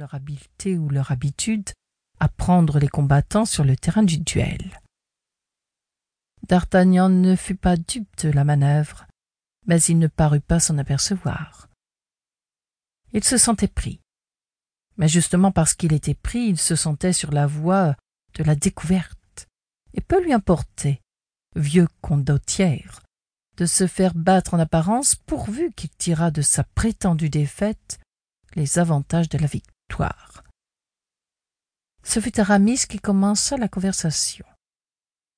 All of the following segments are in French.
leur habileté ou leur habitude à prendre les combattants sur le terrain du duel. D'Artagnan ne fut pas dupe de la manœuvre, mais il ne parut pas s'en apercevoir. Il se sentait pris. Mais justement parce qu'il était pris, il se sentait sur la voie de la découverte, et peu lui importait, vieux condottière, de se faire battre en apparence pourvu qu'il tirât de sa prétendue défaite les avantages de la victoire. Ce fut Aramis qui commença la conversation.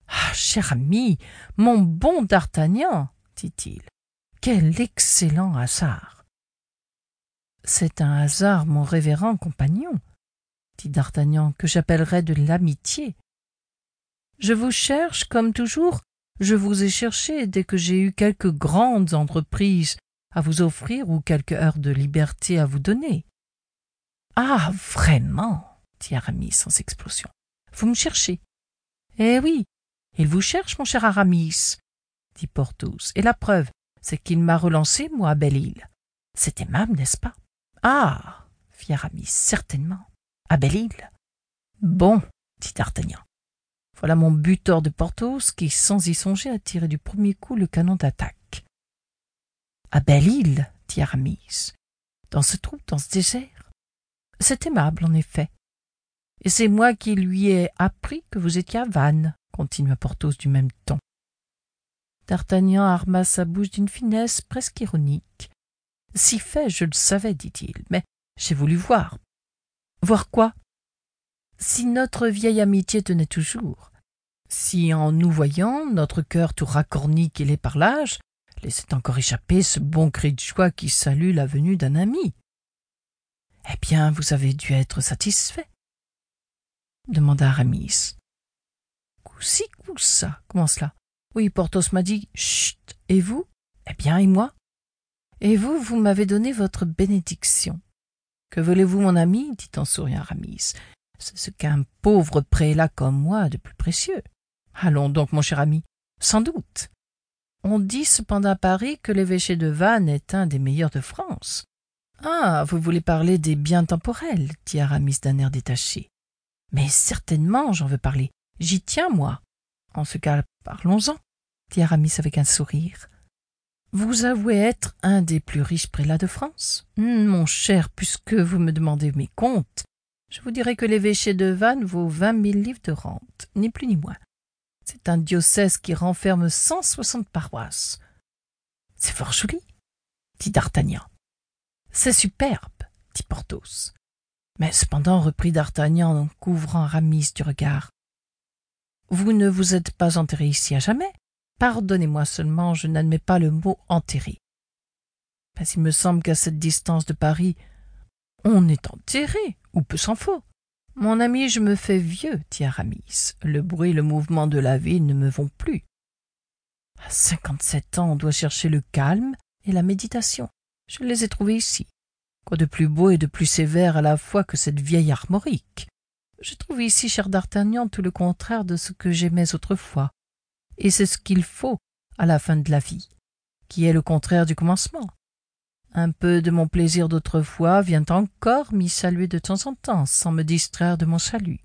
Ah, cher ami, mon bon D'Artagnan, dit-il, quel excellent hasard. C'est un hasard, mon révérend compagnon, dit D'Artagnan, que j'appellerais de l'amitié. Je vous cherche, comme toujours, je vous ai cherché dès que j'ai eu quelques grandes entreprises à vous offrir ou quelques heures de liberté à vous donner. Ah, vraiment, dit Aramis sans explosion. Vous me cherchez. Eh oui, il vous cherche, mon cher Aramis, dit Porthos, et la preuve, c'est qu'il m'a relancé, moi, à Belle-Île. C'est aimable, n'est-ce pas? Ah fit Aramis, certainement. À Belle-Île Bon, dit D'Artagnan. Voilà mon butor de Porthos qui, sans y songer, a tiré du premier coup le canon d'attaque. À Belle-Île, dit Aramis, dans ce trou, dans ce désert. C'est aimable, en effet. Et c'est moi qui lui ai appris que vous étiez à Vannes, continua Porthos du même ton. D'Artagnan arma sa bouche d'une finesse presque ironique. Si fait, je le savais, dit-il, mais j'ai voulu voir. Voir quoi? Si notre vieille amitié tenait toujours, si en nous voyant, notre cœur tout racorni qu'il est par l'âge, laissait encore échapper ce bon cri de joie qui salue la venue d'un ami. Eh bien, vous avez dû être satisfait demanda Aramis. Coup-ci, coup-ça, comment cela Oui, Porthos m'a dit Chut Et vous? Eh bien, et moi? Et vous, vous m'avez donné votre bénédiction. Que voulez-vous, mon ami? dit en souriant Aramis. C'est ce qu'un pauvre prélat comme moi a de plus précieux. Allons donc, mon cher ami, sans doute. On dit cependant à Paris que l'évêché de Vannes est un des meilleurs de France. Ah, vous voulez parler des biens temporels, dit Aramis d'un air détaché. Mais certainement, j'en veux parler. J'y tiens, moi. En ce cas, parlons-en, dit Aramis avec un sourire. Vous avouez être un des plus riches prélats de France? Hmm, Mon cher, puisque vous me demandez mes comptes, je vous dirai que l'évêché de Vannes vaut vingt mille livres de rente, ni plus ni moins. C'est un diocèse qui renferme cent soixante paroisses. C'est fort joli, dit D'Artagnan. C'est superbe, dit Porthos. Mais cependant, reprit D'Artagnan en couvrant Aramis du regard, vous ne vous êtes pas enterré ici à jamais Pardonnez-moi seulement, je n'admets pas le mot enterré. Mais il me semble qu'à cette distance de Paris, on est enterré, ou peu s'en faut. Mon ami, je me fais vieux, dit Aramis. Le bruit le mouvement de la ville ne me vont plus. À cinquante-sept ans, on doit chercher le calme et la méditation. Je les ai trouvés ici. Quoi de plus beau et de plus sévère à la fois que cette vieille armorique? Je trouve ici, cher D'Artagnan, tout le contraire de ce que j'aimais autrefois. Et c'est ce qu'il faut à la fin de la vie, qui est le contraire du commencement. Un peu de mon plaisir d'autrefois vient encore m'y saluer de temps en temps, sans me distraire de mon salut.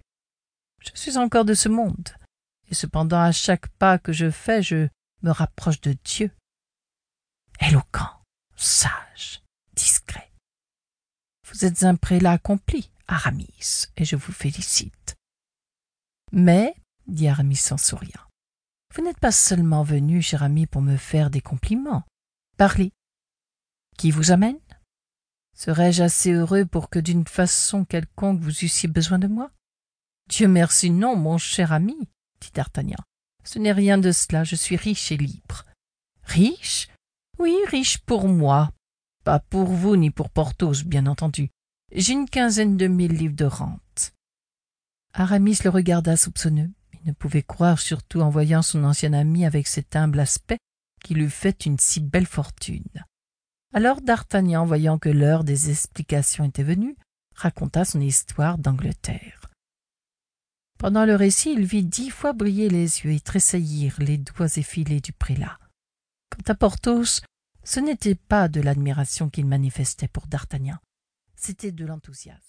Je suis encore de ce monde, et cependant à chaque pas que je fais, je me rapproche de Dieu. Éloquent, sage, discret. Vous êtes un prélat accompli, Aramis, et je vous félicite. Mais, dit Aramis en souriant, vous n'êtes pas seulement venu, cher ami, pour me faire des compliments. Parlez. Qui vous amène? Serais-je assez heureux pour que d'une façon quelconque vous eussiez besoin de moi? Dieu merci, non, mon cher ami, dit D'Artagnan. Ce n'est rien de cela, je suis riche et libre. Riche? Oui, riche pour moi. Pas pour vous ni pour Porthos, bien entendu. J'ai une quinzaine de mille livres de rente. Aramis le regarda soupçonneux ne pouvait croire, surtout en voyant son ancien ami avec cet humble aspect, qu'il eût fait une si belle fortune. Alors d'Artagnan, voyant que l'heure des explications était venue, raconta son histoire d'Angleterre. Pendant le récit, il vit dix fois briller les yeux et tressaillir les doigts effilés du prélat. À Porthos, ce n'était pas de l'admiration qu'il manifestait pour D'Artagnan, c'était de l'enthousiasme.